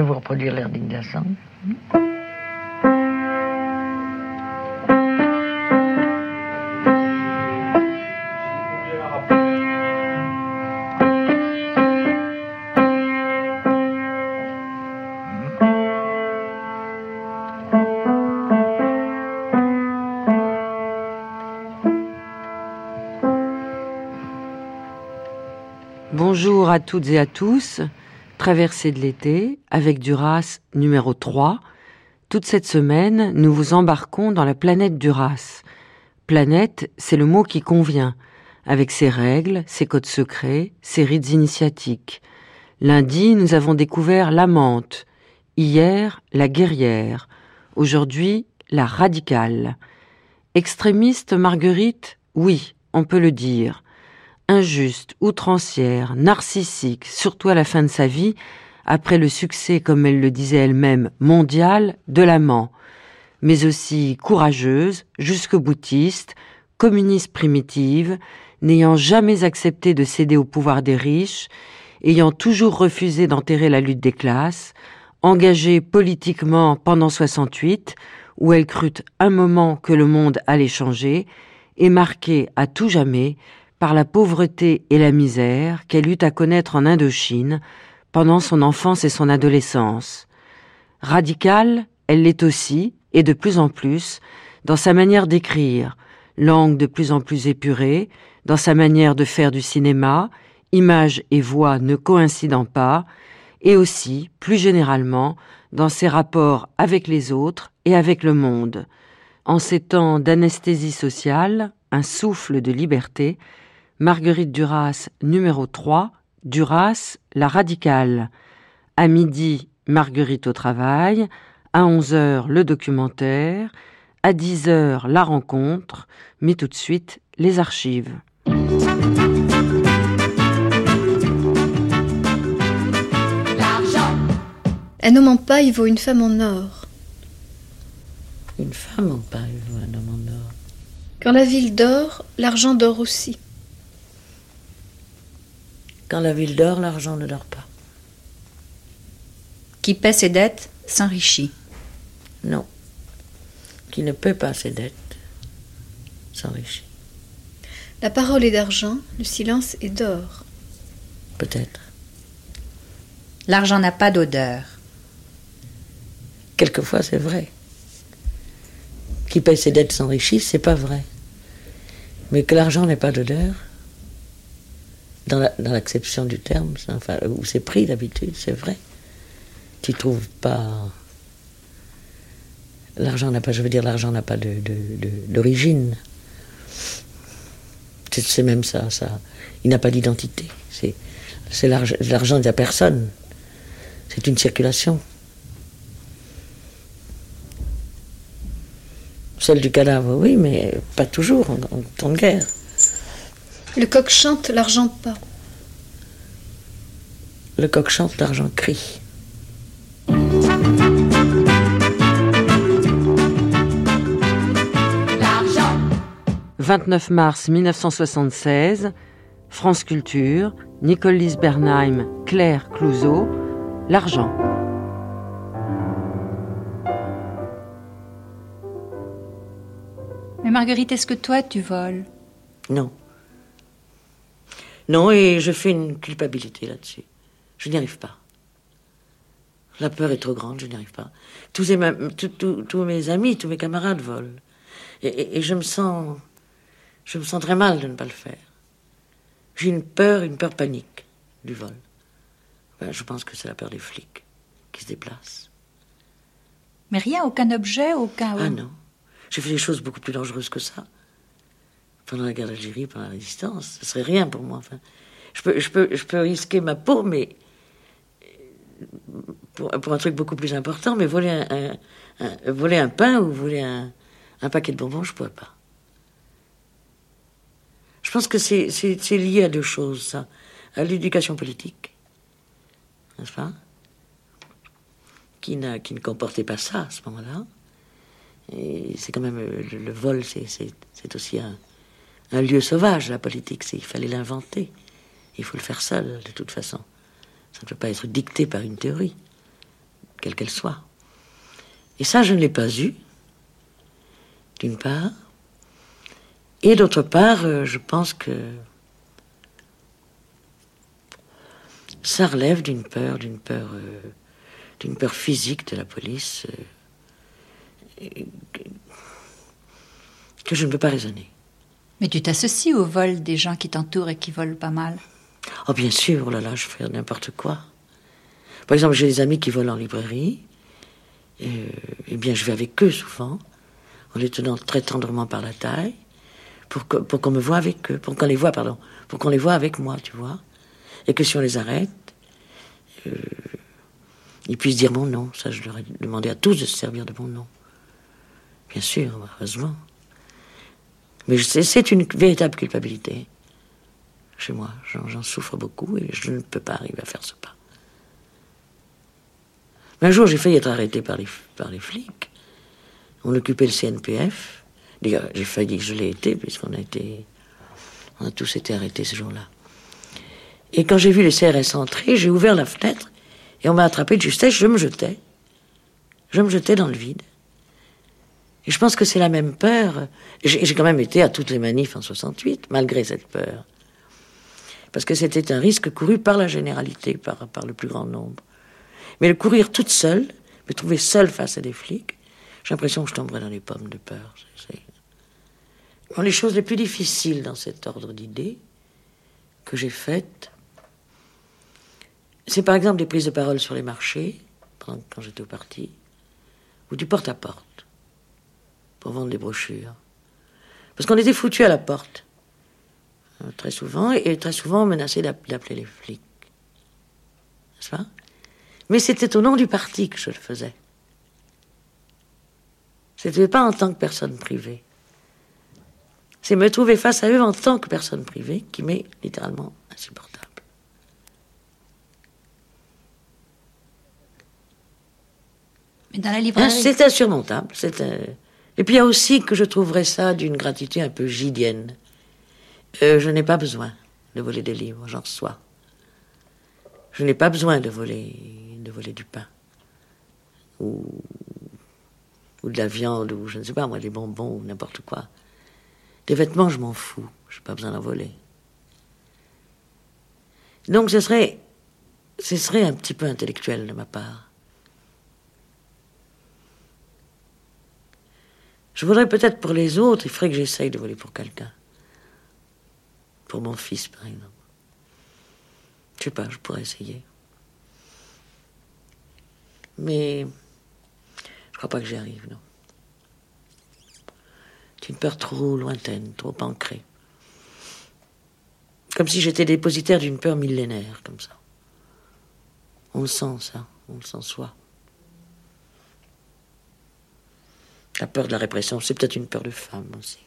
peux vous reproduire l'air d'indignation. Bonjour à toutes et à tous. Traversée de l'été avec Duras numéro 3. Toute cette semaine, nous vous embarquons dans la planète Duras. Planète, c'est le mot qui convient, avec ses règles, ses codes secrets, ses rites initiatiques. Lundi, nous avons découvert l'amante. Hier, la guerrière. Aujourd'hui, la radicale. Extrémiste Marguerite, oui, on peut le dire injuste, outrancière, narcissique, surtout à la fin de sa vie, après le succès, comme elle le disait elle-même, mondial de l'amant, mais aussi courageuse, jusque-boutiste, communiste primitive, n'ayant jamais accepté de céder au pouvoir des riches, ayant toujours refusé d'enterrer la lutte des classes, engagée politiquement pendant 68, où elle crut un moment que le monde allait changer, et marquée à tout jamais par la pauvreté et la misère qu'elle eut à connaître en Indochine pendant son enfance et son adolescence. Radicale, elle l'est aussi, et de plus en plus, dans sa manière d'écrire, langue de plus en plus épurée, dans sa manière de faire du cinéma, images et voix ne coïncidant pas, et aussi, plus généralement, dans ses rapports avec les autres et avec le monde. En ces temps d'anesthésie sociale, un souffle de liberté, Marguerite Duras, numéro 3, Duras, la radicale. À midi, Marguerite au travail. À 11h, le documentaire. À 10h, la rencontre. Mais tout de suite, les archives. Un homme en paille vaut une femme en or. Une femme en paille vaut un homme en or. Quand la ville dort, l'argent dort aussi. Quand la ville dort, l'argent ne dort pas. Qui paie ses dettes s'enrichit. Non. Qui ne paie pas ses dettes s'enrichit. La parole est d'argent, le silence est d'or. Peut-être. L'argent n'a pas d'odeur. Quelquefois, c'est vrai. Qui paie ses dettes s'enrichit, c'est pas vrai. Mais que l'argent n'ait pas d'odeur, dans l'acception du terme, enfin, où c'est pris d'habitude, c'est vrai. Tu trouves pas. L'argent n'a pas, je veux dire, l'argent n'a pas d'origine. De, c'est même ça, ça. Il n'a pas d'identité. C'est l'argent de la personne. C'est une circulation. Celle du cadavre, oui, mais pas toujours en temps de guerre. Le coq chante, l'argent pas. Le coq chante, l'argent crie. 29 mars 1976, France Culture, Nicole Lise Bernheim, Claire Clouseau, L'argent. Mais Marguerite, est-ce que toi tu voles? Non. Non, et je fais une culpabilité là-dessus. Je n'y arrive pas. La peur est trop grande, je n'y arrive pas. Tous, mes amis, tous mes camarades volent. Et, je me sens. Je me sens très mal de ne pas le faire. J'ai une peur, une peur panique du vol. je pense que c'est la peur des flics qui se déplacent. Mais rien, aucun objet, aucun. Ah non. J'ai fait des choses beaucoup plus dangereuses que ça pendant la guerre d'Algérie, pendant la résistance. Ce serait rien pour moi. Enfin, je peux, je peux, je peux risquer ma peau, mais pour, un truc beaucoup plus important. Mais voler un, voler un pain ou voler un, paquet de bonbons, je ne pourrais pas. Je pense que c'est lié à deux choses, ça. À l'éducation politique, n'est-ce pas qui, ne comportait pas ça à ce moment-là. Et c'est quand même le vol, c'est aussi un, un lieu sauvage, la politique. Il fallait l'inventer. Il faut le faire seul, de toute façon. Ça ne peut pas être dicté par une théorie. quelle qu'elle soit. Et ça, je ne l'ai pas eu, d'une part. Et d'autre part, euh, je pense que ça relève d'une peur, d'une peur, euh, d'une peur physique de la police euh, que je ne peux pas raisonner. Mais tu t'associes au vol des gens qui t'entourent et qui volent pas mal. Oh, bien sûr, oh là là, je fais n'importe quoi. Par exemple, j'ai des amis qui volent en librairie. Et, eh bien, je vais avec eux souvent, en les tenant très tendrement par la taille, pour qu'on me voit avec eux, pour qu'on les voit, pardon, pour qu'on les voit avec moi, tu vois. Et que si on les arrête, euh, ils puissent dire mon nom. Ça, je leur ai demandé à tous de se servir de mon nom. Bien sûr, heureusement. Mais c'est une véritable culpabilité chez moi. J'en souffre beaucoup et je ne peux pas arriver à faire ce pas. Mais un jour, j'ai failli être arrêté par les, par les flics. On occupait le CNPF. J'ai failli, je l'ai été, puisqu'on a été. On a tous été arrêtés ce jour-là. Et quand j'ai vu les CRS entrer, j'ai ouvert la fenêtre et on m'a attrapé de justesse, je me jetais. Je me jetais dans le vide. Et je pense que c'est la même peur. J'ai quand même été à toutes les manifs en 68, malgré cette peur. Parce que c'était un risque couru par la généralité, par, le plus grand nombre. Mais le courir toute seule, me trouver seule face à des flics, j'ai l'impression que je tomberais dans les pommes de peur. Les choses les plus difficiles dans cet ordre d'idées que j'ai faites, c'est par exemple des prises de parole sur les marchés, quand j'étais au parti, ou du porte-à-porte, pour vendre des brochures. Parce qu'on était foutus à la porte, euh, très souvent, et très souvent menacés d'appeler les flics. N'est-ce pas? Mais c'était au nom du parti que je le faisais. C'était pas en tant que personne privée. C'est me trouver face à eux en tant que personne privée qui m'est littéralement insupportable. Mais dans la librairie. c'est insurmontable. Et puis il y a aussi que je trouverais ça d'une gratitude un peu gidienne. Euh, je n'ai pas besoin de voler des livres, j'en reçois. Je n'ai pas besoin de voler, de voler du pain. Ou, de la viande, ou je ne sais pas, moi, des bonbons, ou n'importe quoi. Des vêtements, je m'en fous. Je n'ai pas besoin d'en voler. Donc ce serait, ce serait un petit peu intellectuel de ma part. Je voudrais peut-être pour les autres, il faudrait que j'essaye de voler pour quelqu'un. Pour mon fils, par exemple. Je sais pas, je pourrais essayer. Mais je crois pas que j'y arrive, non. C'est une peur trop lointaine, trop ancrée. Comme si j'étais dépositaire d'une peur millénaire, comme ça. On le sent, ça. On le sent soi. La peur de la répression, c'est peut-être une peur de femme aussi.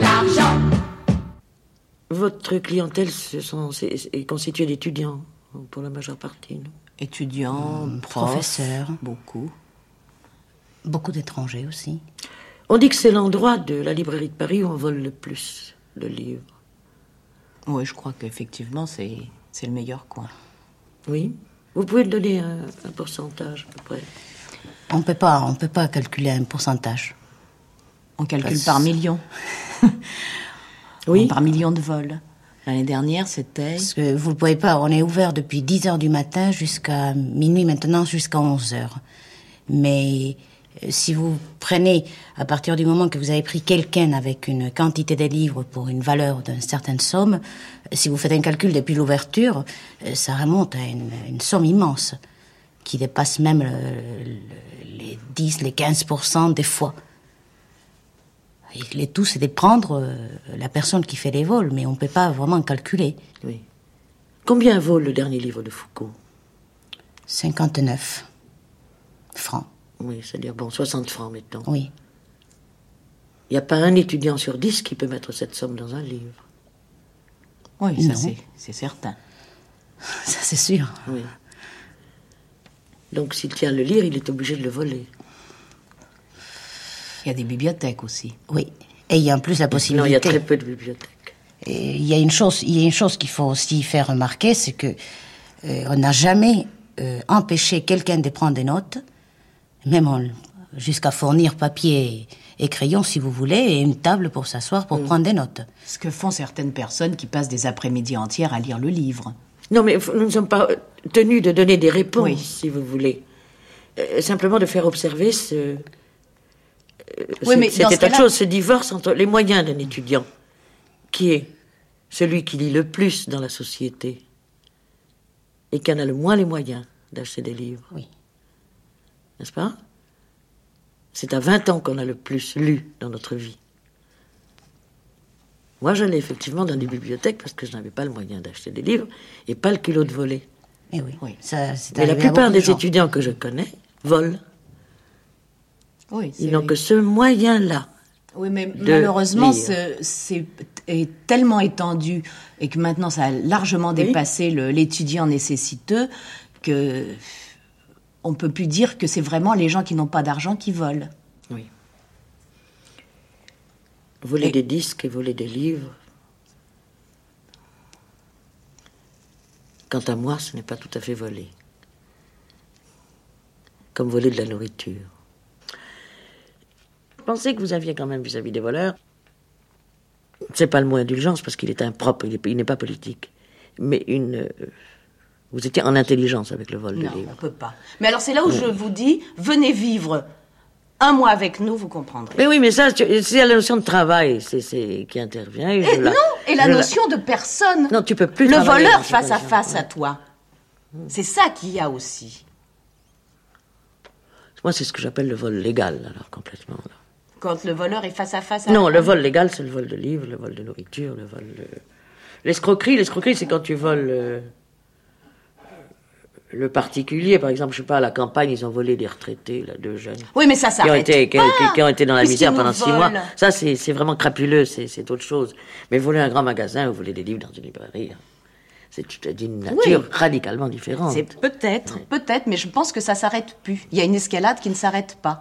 L'argent. Votre clientèle ce sont, est, constituée d'étudiants, pour la majeure partie, non? Étudiants, mmh, professeurs. Beaucoup. Beaucoup d'étrangers aussi. On dit que c'est l'endroit de la librairie de Paris où on vole le plus de livres. Oui, je crois qu'effectivement, c'est le meilleur coin. Oui. Vous pouvez donner un, pourcentage à peu près On peut pas, on peut pas calculer un pourcentage. On calcule par million. oui. Par million de vols. L'année dernière, c'était. Parce que vous ne pouvez pas, on est ouvert depuis 10 heures du matin jusqu'à minuit maintenant, jusqu'à 11 heures. Mais si vous prenez, à partir du moment que vous avez pris quelqu'un avec une quantité de livres pour une valeur d'une certaine somme, euh, si vous faites un calcul depuis l'ouverture, euh, ça remonte à une, somme immense, qui dépasse même les 10, les 15% des fois. Et tout, c'est de prendre la personne qui fait les vols, mais on ne peut pas vraiment calculer. Oui. Combien vaut le dernier livre de Foucault? 59 francs. Oui, c'est-à-dire, bon, 60 francs, mettons. Oui. Il n'y a pas un étudiant sur dix qui peut mettre cette somme dans un livre. Oui, ça c'est certain. Ça c'est sûr. Oui. Donc s'il tient à le lire, il est obligé de le voler. Il y a des bibliothèques aussi. Oui. Et il y a en plus la possibilité. Non, il y a très peu de bibliothèques. Et il y a une chose, il y a une chose qu'il faut aussi faire remarquer, c'est que euh, on n'a jamais euh, empêché quelqu'un de prendre des notes, même en- jusqu'à fournir papier et crayon si vous voulez, et une table pour s'asseoir pour prendre des notes. Ce que font certaines personnes qui passent des après-midi entières à lire le livre. Non, mais nous ne sommes pas euh, tenus de donner des réponses, Oui. si vous voulez. Euh, simplement de faire observer ce. euh, Oui, mais de cas-là- choses, ce divorce entre les moyens d'un étudiant, qui est celui qui lit le plus dans la société et qui en a le moins les moyens d'acheter des livres. Oui. N'est-ce pas? C'est à 20 ans qu'on a le plus lu dans notre vie. Moi, j'allais effectivement dans des bibliothèques parce que je n'avais pas le moyen d'acheter des livres et pas le culot de voler. Et oui, Oui. ça, c'est Mais la plupart des gens. étudiants que je connais volent. Oui, Ils n'ont que ce moyen-là. Oui, mais malheureusement, c'est est tellement étendu et que maintenant ça a largement dépassé l'étudiant nécessiteux que on peut plus dire que c'est vraiment les gens qui n'ont pas d'argent qui volent. Oui. Voler Et- des disques et voler des livres. Quant à moi, ce n'est pas tout à fait voler. Comme voler de la nourriture. Pensez que vous aviez quand même vis-à-vis des voleurs. C'est pas le mot indulgence parce qu'il est impropre, il n'est pas politique. Mais une. euh, Vous étiez en intelligence avec le vol Non, de on livres. peut pas. Mais alors c'est là où je vous dis, venez vivre un mois avec nous, vous comprendrez. Mais oui, mais ça, c'est la notion de travail c'est, qui intervient. et je Et la- non, et la notion de personne. Non, tu peux plus Le voleur face à face à toi. C'est ça qu'il y a aussi. Moi, c'est ce que j'appelle le vol légal, alors, complètement. là. Quand le voleur est face à face à Non, le vol légal, c'est le vol de livres, le vol de nourriture, le vol de... L'escroquerie, l'escroquerie, c'est quand tu voles euh, le particulier. Par exemple, je sais pas, à la campagne, ils ont volé des retraités, là, deux jeunes. Oui, mais ça Qui ont, s'arrête été, qui, ont- pas, qui ont été dans la misère pendant six mois. Ça, c'est c'est vraiment crapuleux, c'est c'est autre chose. Mais voler un grand magasin ou voler des livres dans une librairie, hein, c'est tout- d'une nature Oui. radicalement différente. C'est peut-être, peut-être, mais je pense que ça s'arrête plus. Il y a une escalade qui ne s'arrête pas.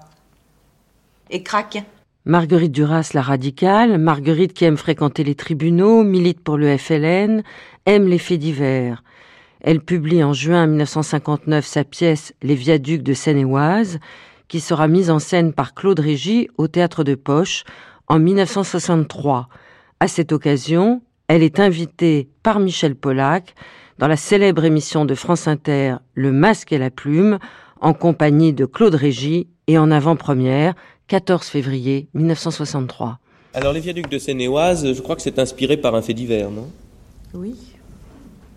Et crac. Marguerite Duras, la radicale, Marguerite qui aime fréquenter les tribunaux, milite pour le FLN, aime les faits divers. Elle publie en juin 1959 sa pièce Les viaducs de Seine-et-Oise, qui sera mise en scène par Claude Régis au théâtre de Poche en 1963. À cette occasion, elle est invitée par Michel Polac dans la célèbre émission de France Inter Le Masque et la Plume, en compagnie de Claude Régis et en avant-première 14 février 1963. Alors, les viaducs de Seine-et-Oise, je crois que c'est inspiré par un fait divers, non? Oui.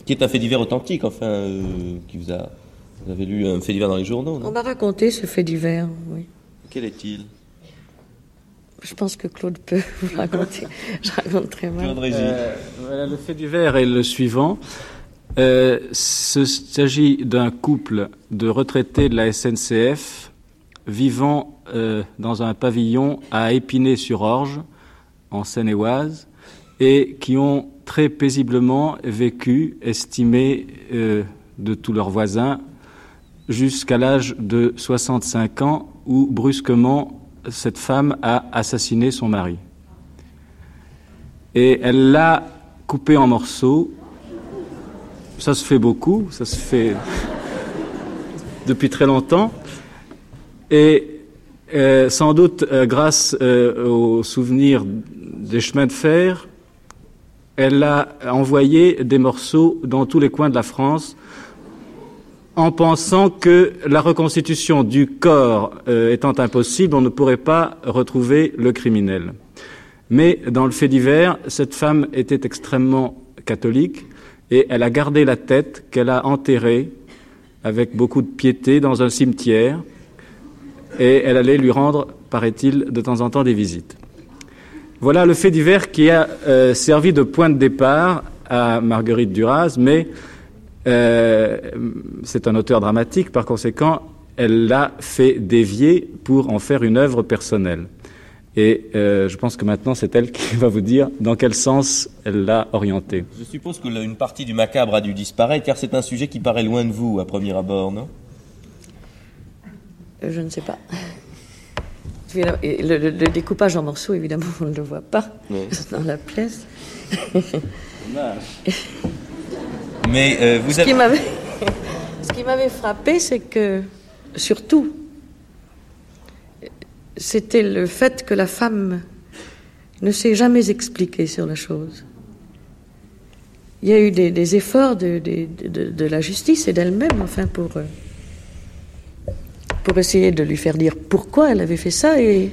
Qui est un fait divers authentique, enfin, euh, qui vous a. Vous avez lu un fait divers dans les journaux, On non m'a raconté ce fait divers, oui. Quel est-il? Je pense que Claude peut vous raconter. Je raconte très mal. Claude Régis. Euh, voilà, le fait divers est le suivant. Euh, il s'agit d'un couple de retraités de la SNCF vivant euh, dans un pavillon à Épinay-sur-Orge, en Seine-et-Oise, et qui ont très paisiblement vécu, estimés euh, de tous leurs voisins, jusqu'à l'âge de 65 ans, où brusquement cette femme a assassiné son mari et elle l'a coupé en morceaux. Ça se fait beaucoup, ça se fait depuis très longtemps. Et euh, sans doute euh, grâce euh, aux souvenirs des chemins de fer, elle a envoyé des morceaux dans tous les coins de la France en pensant que la reconstitution du corps euh, étant impossible, on ne pourrait pas retrouver le criminel. Mais dans le fait divers, cette femme était extrêmement catholique et elle a gardé la tête qu'elle a enterrée avec beaucoup de piété dans un cimetière et elle allait lui rendre, paraît-il, de temps en temps des visites. Voilà le fait divers qui a euh, servi de point de départ à Marguerite Duras, mais euh, c'est un auteur dramatique, par conséquent, elle l'a fait dévier pour en faire une œuvre personnelle. Et euh, je pense que maintenant, c'est elle qui va vous dire dans quel sens elle l'a orienté. Je suppose que là, une partie du macabre a dû disparaître, car c'est un sujet qui paraît loin de vous à premier abord, non? Je ne sais pas. le, découpage en morceaux, évidemment, on ne le voit pas dans la pièce. Mais euh, vous avez... Ce qui m'avait frappé, c'est que, surtout, c'était le fait que la femme ne s'est jamais expliquée sur la chose. Il y a eu des, efforts de, la justice et d'elle-même, enfin, pour, euh, pour essayer de lui faire dire pourquoi elle avait fait ça, et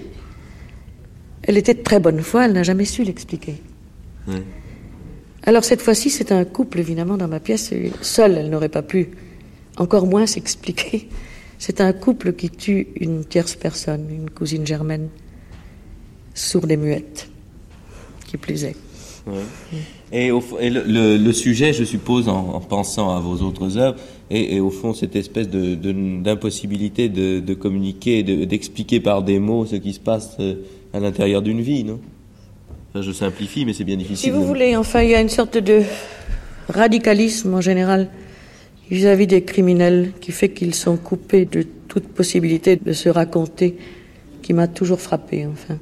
elle était de très bonne foi, elle n'a jamais su l'expliquer. Alors cette fois-ci, c'est un couple, évidemment, dans ma pièce. Seule, elle n'aurait pas pu, encore moins s'expliquer. C'est un couple qui tue une tierce personne, une cousine germaine, sourde et muette, qui plus est. Et, le, sujet, je suppose, en, pensant à vos autres œuvres, et, au fond cette espèce d'impossibilité de, de, communiquer, d'expliquer par des mots ce qui se passe euh, à l'intérieur d'une vie, non? Je simplifie, mais c'est bien difficile. Si vous voulez, enfin, il y a une sorte de radicalisme en général vis-à-vis des criminels qui fait qu'ils sont coupés de toute possibilité de se raconter, qui m'a toujours frappé, enfin.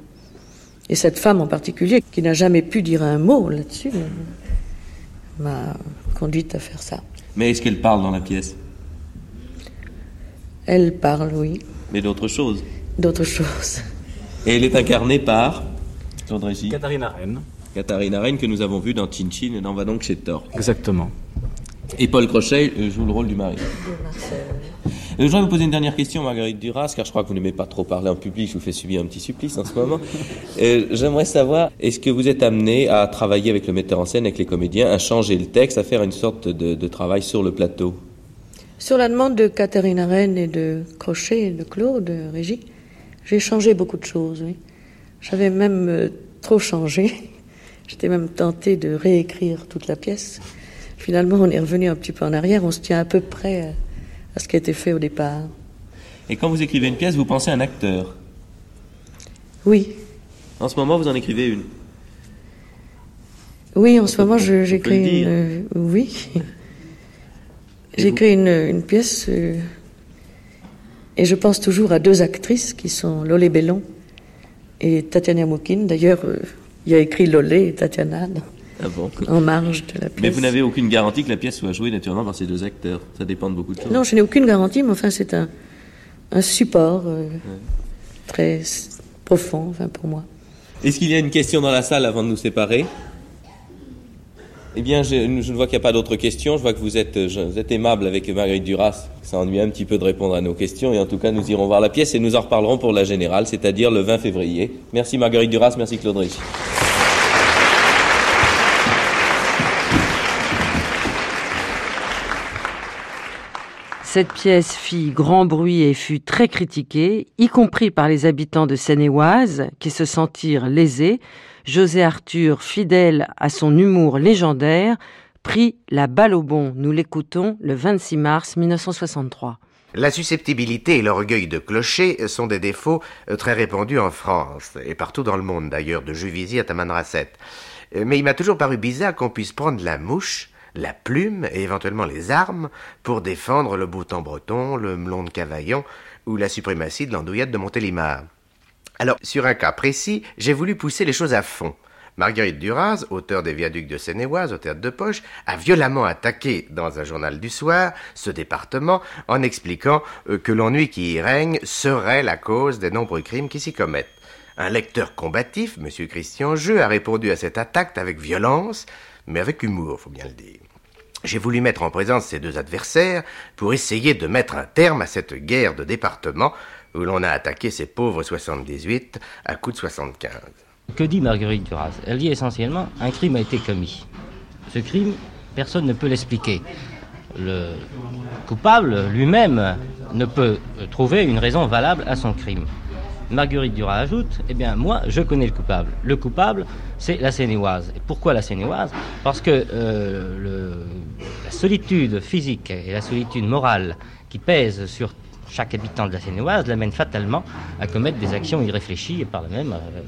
Et cette femme en particulier, qui n'a jamais pu dire un mot là-dessus, m'a conduite à faire ça. Mais est-ce qu'elle parle dans la pièce? Elle parle, oui. Mais d'autres choses D'autres choses. Et elle est incarnée par Katharina Rennes. Katharina Rennes que nous avons vue dans Chin Chin et dans Va donc chez Thor. Exactement. Et Paul Crochet joue le rôle du mari. Je voudrais vous poser une dernière question, Marguerite Duras, car je crois que vous n'aimez pas trop parler en public, je vous fais subir un petit supplice en ce moment. J'aimerais savoir, est-ce que vous êtes amené à travailler avec le metteur en scène, avec les comédiens, à changer le texte, à faire une sorte de, travail sur le plateau? Sur la demande de Catherine Rennes et de Crochet et de Claude, de Régie, j'ai changé beaucoup de choses. J'avais même euh, trop changé. J'étais même tentée de réécrire toute la pièce. Finalement, on est revenu un petit peu en arrière, on se tient à peu près ce qui a été fait au départ. Et quand vous écrivez une pièce, vous pensez à un acteur Oui. En ce moment, vous en écrivez une Oui, en ce moment, j'écris une. Euh, oui. J'écris une, une, pièce euh, et je pense toujours à deux actrices qui sont Lolé Bellon et Tatiana Moukine. D'ailleurs, euh, il y a écrit Lolé et Tatiana. Ah en marge de la pièce. Mais vous n'avez aucune garantie que la pièce soit jouée naturellement par ces deux acteurs. Ça dépend de beaucoup de choses. Non, je n'ai aucune garantie, mais enfin, c'est un, un support euh, très profond enfin, pour moi. Est-ce qu'il y a une question dans la salle avant de nous séparer? Eh bien, je, ne vois qu'il n'y a pas d'autres questions. Je vois que vous êtes, vous êtes aimable avec Marguerite Duras. Ça ennuie un petit peu de répondre à nos questions. Et en tout cas, nous irons voir la pièce et nous en reparlerons pour la générale, c'est-à-dire le 20 février. Merci Marguerite Duras, merci Claude Ricci. Cette pièce fit grand bruit et fut très critiquée, y compris par les habitants de Seine-et-Oise, qui se sentirent lésés. José Arthur, fidèle à son humour légendaire, prit la balle au bon. Nous l'écoutons le 26 mars 1963. La susceptibilité et l'orgueil de clocher sont des défauts euh, très répandus en France, et partout dans le monde d'ailleurs, de Juvisy à Tamanrasset. Euh, mais il m'a toujours paru bizarre qu'on puisse prendre la mouche la plume et éventuellement les armes pour défendre le bouton breton, le melon de Cavaillon ou la suprématie de l'andouillette de Montélimar. Alors, sur un cas précis, j'ai voulu pousser les choses à fond. Marguerite Duras, auteur des Viaducs de Seine-et-Oise au théâtre de Poche, a violemment attaqué dans un journal du soir ce département en expliquant euh, que l'ennui qui y règne serait la cause des nombreux crimes qui s'y commettent. Un lecteur combatif, M. Christian Jeu, a répondu à cette attaque avec violence, mais avec humour, faut bien le dire. J'ai voulu mettre en présence ces deux adversaires pour essayer de mettre un terme à cette guerre de département où l'on a attaqué ces pauvres 78 à coups de 75. Que dit Marguerite Duras? Elle dit essentiellement un crime a été commis. Ce crime, personne ne peut l'expliquer. Le coupable lui-même ne peut trouver une raison valable à son crime. Marguerite Duras ajoute, eh bien moi je connais le coupable. Le coupable, c'est la Sénéoise. Et pourquoi la Sénéoise? Parce que euh, la solitude physique et la solitude morale qui pèsent sur chaque habitant de la Sénéoise l'amène fatalement à commettre des actions irréfléchies et par là même euh,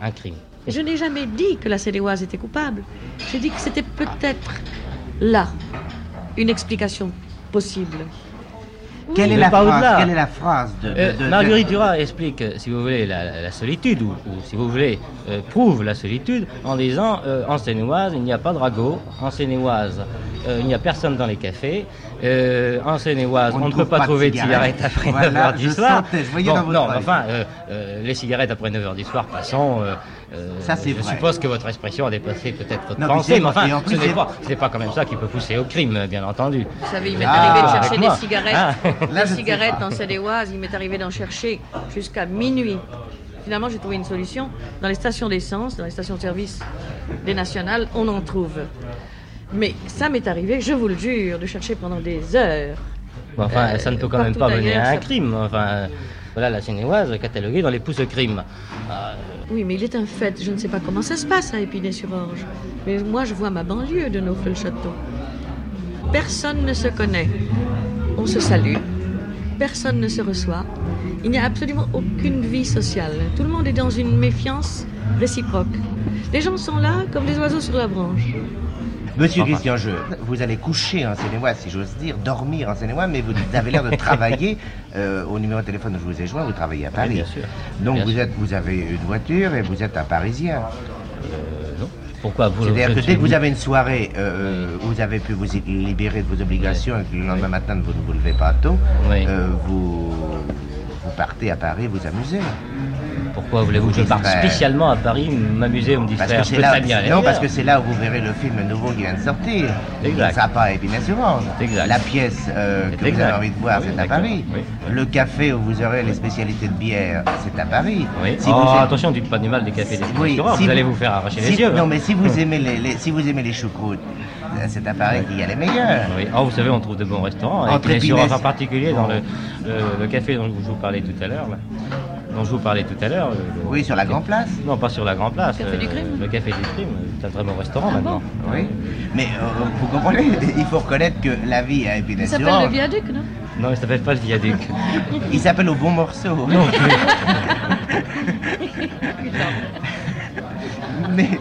un crime. Je n'ai jamais dit que la Sénéoise était coupable. J'ai dit que c'était peut-être là une explication possible. Quelle, est la phrase, quelle est la phrase de, euh, Marguerite Duras explique, si vous voulez, la, solitude, ou, si vous voulez, euh, prouve la solitude en disant euh, en Seine-et-Oise, il n'y a pas de ragot, en Seine-et-Oise, il n'y a personne dans les cafés, en Seine-et-Oise, on, ne peut pas, trouver de cigarettes, après 9h du soir. non, enfin, les cigarettes après 9h du soir, passons. Ça, c'est je suppose que votre expression a dépassé peut-être votre pensée, mais enfin, ce n'est pas, pas, quand même ça qui peut pousser au crime, bien entendu. Vous savez, il m'est arrivé de chercher des cigarettes. Ah. Les cigarettes dans Seine-et-Oise, il m'est arrivé d'en chercher jusqu'à minuit. Finalement, j'ai trouvé une solution. Dans les stations d'essence, dans les stations de service des nationales, on en trouve. Mais ça m'est arrivé, je vous le jure, de chercher pendant des heures. enfin, ça ne peut quand même pas mener à un crime. Enfin, voilà la Seine-et-Oise cataloguée dans les pousses crime. Euh, oui, mais il est un fait. Je ne sais pas comment ça se passe à Épinay-sur-Orge. Mais moi, je vois ma banlieue de Neufeld-Château. Personne ne se connaît on se salue, personne ne se reçoit, il n'y a absolument aucune vie sociale. Tout le monde est dans une méfiance réciproque. Les gens sont là comme des oiseaux sur la branche. Monsieur Christian vous allez coucher en seine si j'ose dire, dormir en seine mais vous avez l'air de travailler euh, au numéro de téléphone que je vous ai joint, vous travaillez à Paris. bien sûr. Donc vous, êtes, vous avez une voiture et vous êtes un Parisien. Pourquoi vous C'est-à-dire que dès que vous avez une soirée euh, où vous avez pu vous libérer de vos obligations et que le lendemain matin vous ne vous levez pas tôt, euh, vous, vous partez à Paris vous amuser. Pourquoi voulez-vous que je parte spécialement à Paris m'amuser ou me distraire parce que c'est là, bien Non, parce que c'est là où vous verrez le film nouveau qui vient de sortir. Exact. Pas épinay sur La pièce euh, que vous avez envie de voir, c'est à Paris. Le café où vous aurez les spécialités de bière, c'est à Paris. Si oh, Attention, dites pas du mal des cafés des oui, vous allez vous faire arracher les yeux. Non, mais si vous aimez les, si vous aimez les choucroutes, c'est à Paris qu'il y a les meilleurs. Oui. Oh, vous savez, on trouve de bons restaurants. Et en particulier dans le, le, café dont je vous parlais tout à l'heure dont je vous parlais tout à l'heure. Oui, sur la Grand Place Non, pas sur la Grand Place. Le Café du Crime Le Café du Crime, c'est un très bon restaurant ah maintenant. oui. Mais euh, vous comprenez, il faut reconnaître que la vie a épinay Il s'appelle le viaduc, non? Non, il s'appelle pas le viaduc. il s'appelle au bon morceau. Non, mais...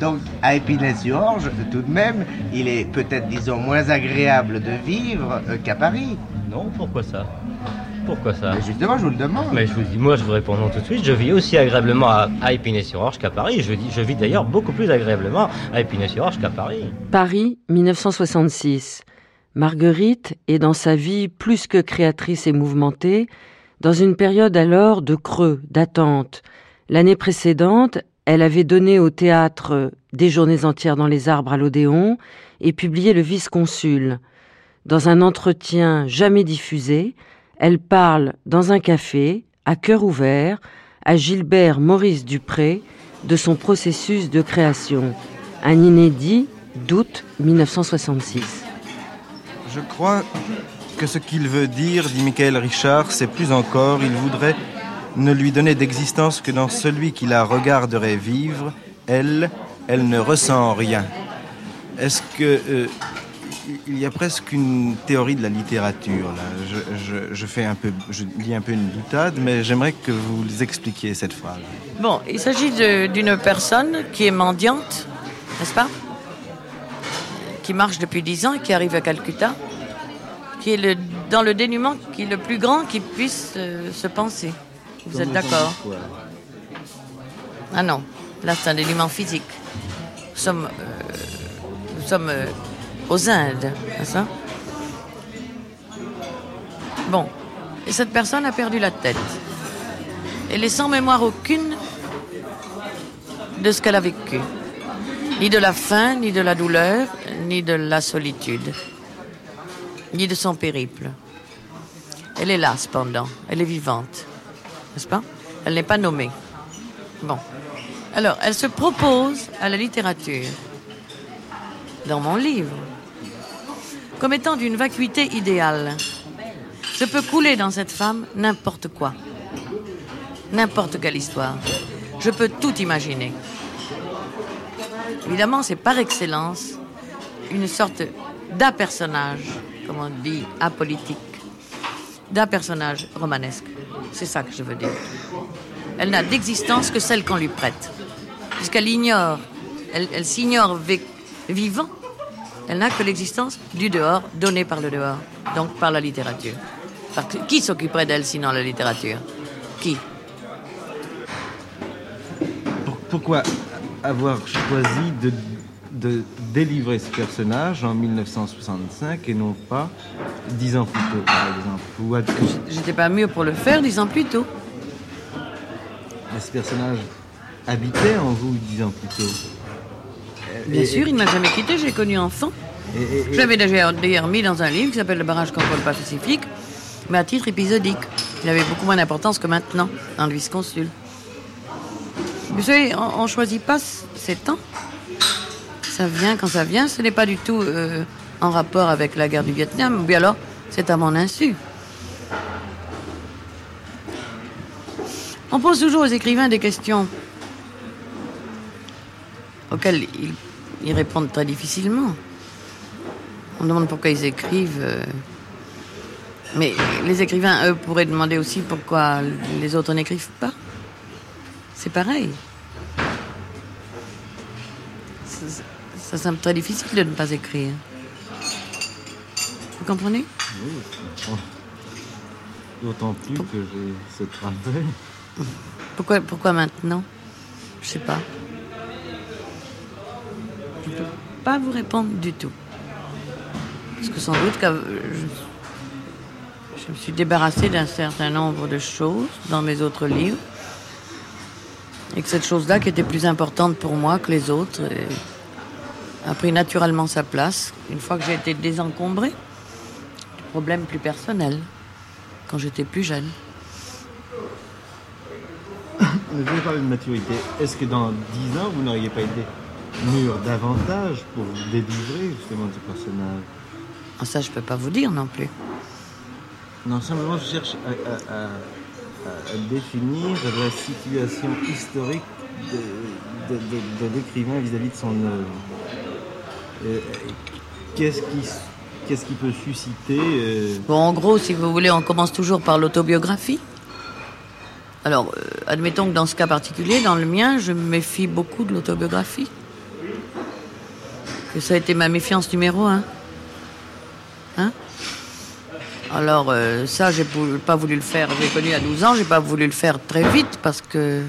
Donc, à Épinay-sur-Orge, tout de même, il est peut-être, disons, moins agréable de vivre euh, qu'à Paris. Non, pourquoi ça? Pourquoi ça Justement, je vous le demande. Mais je vous dis, moi, je vous réponds non tout de suite. Je vis aussi agréablement à, Épinay-sur-Orge qu'à Paris. Je, dis, je vis d'ailleurs beaucoup plus agréablement à Épinay-sur-Orge qu'à Paris. Paris, 1966. Marguerite est dans sa vie plus que créatrice et mouvementée, dans une période alors de creux, d'attente. L'année précédente, elle avait donné au théâtre des journées entières dans les arbres à l'Odéon et publié Le Vice-Consul. Dans un entretien jamais diffusé, elle parle dans un café, à cœur ouvert, à Gilbert Maurice Dupré de son processus de création, un inédit d'août 1966. Je crois que ce qu'il veut dire, dit Michael Richard, c'est plus encore, il voudrait ne lui donner d'existence que dans celui qui la regarderait vivre. Elle, elle ne ressent rien. Est-ce que euh, il y a presque une théorie de la littérature. Là. Je, fais un peu, je lis un peu une boutade, mais j'aimerais que vous expliquiez cette phrase. Bon, il s'agit d'une personne qui est mendiante, n'est-ce pas? Qui marche depuis dix ans et qui arrive à Calcutta, qui est le, dans le dénuement qui est le plus grand qui puisse euh, se penser. Vous êtes d'accord? Ah non, là c'est un dénuement physique. Nous sommes, euh, nous sommes euh, aux Indes, ça? Bon, et cette personne a perdu la tête. Elle est sans mémoire aucune de ce qu'elle a vécu. Ni de la faim, ni de la douleur, ni de la solitude, ni de son périple. Elle est là, cependant. Elle est vivante. N'est-ce pas? Elle n'est pas nommée. Bon. Alors, elle se propose à la littérature. Dans mon livre, comme étant d'une vacuité idéale. Je peux couler dans cette femme n'importe quoi, n'importe quelle histoire. Je peux tout imaginer. Évidemment, c'est par excellence une sorte d'apersonnage, comme on dit, apolitique, d'un romanesque. C'est ça que je veux dire. Elle n'a d'existence que celle qu'on lui prête, puisqu'elle ignore, elle s'ignore vivant elle n'a que l'existence du dehors, donnée par le dehors, donc par la littérature. Parce que qui s'occuperait d'elle sinon la littérature? Qui? Pourquoi avoir choisi de, de délivrer ce personnage en 1965 et non pas dix ans plus tôt, par exemple? J'étais pas mûr pour le faire dix ans plus tôt. Mais ce personnage habitait en vous dix ans plus tôt. Bien sûr, il ne m'a jamais quitté, j'ai connu enfant. Je l'avais d'ailleurs mis dans un livre qui s'appelle Le barrage contre le Pacifique, mais à titre épisodique. Il avait beaucoup moins d'importance que maintenant, dans le vice-consul. Vous savez, on ne choisit pas ses temps. Ça vient quand ça vient. Ce n'est pas du tout euh, en rapport avec la guerre du Vietnam. Ou bien alors, c'est à mon insu. On pose toujours aux écrivains des questions auxquelles ils, ils répondent très difficilement. On demande pourquoi ils écrivent. Euh, mais les écrivains, eux, pourraient demander aussi pourquoi les autres n'écrivent pas. C'est pareil. Ça semble très difficile de ne pas écrire. Vous comprenez? Oui, D'autant plus que j'ai ce travail. Pourquoi, pourquoi maintenant? Je sais pas. Je ne peux pas vous répondre du tout. Parce que sans doute que je, me suis débarrassée d'un certain nombre de choses dans mes autres livres. Et que cette chose-là, qui était plus importante pour moi que les autres, a pris naturellement sa place une fois que j'ai été désencombrée du problème plus personnel, quand j'étais plus jeune. Je vais parler de maturité. Est-ce que dans dix ans, vous n'auriez pas été mûr davantage pour vous délivrer justement ce personnage ah, Ça, je peux pas vous dire non plus. Non, simplement, je cherche à, définir la situation historique de, l'écrivain vis-à-vis de son œuvre. Euh, qu'est-ce qui, qu'est-ce qui peut susciter euh, Bon, en gros, si vous voulez, on commence toujours par l'autobiographie. Alors, euh, admettons que dans ce cas particulier, dans le mien, je me méfie beaucoup de l'autobiographie. Que ça a été ma méfiance numéro un. Hein Alors, euh, ça, j'ai pas voulu le faire. J'ai connu à 12 ans, j'ai pas voulu le faire très vite parce que.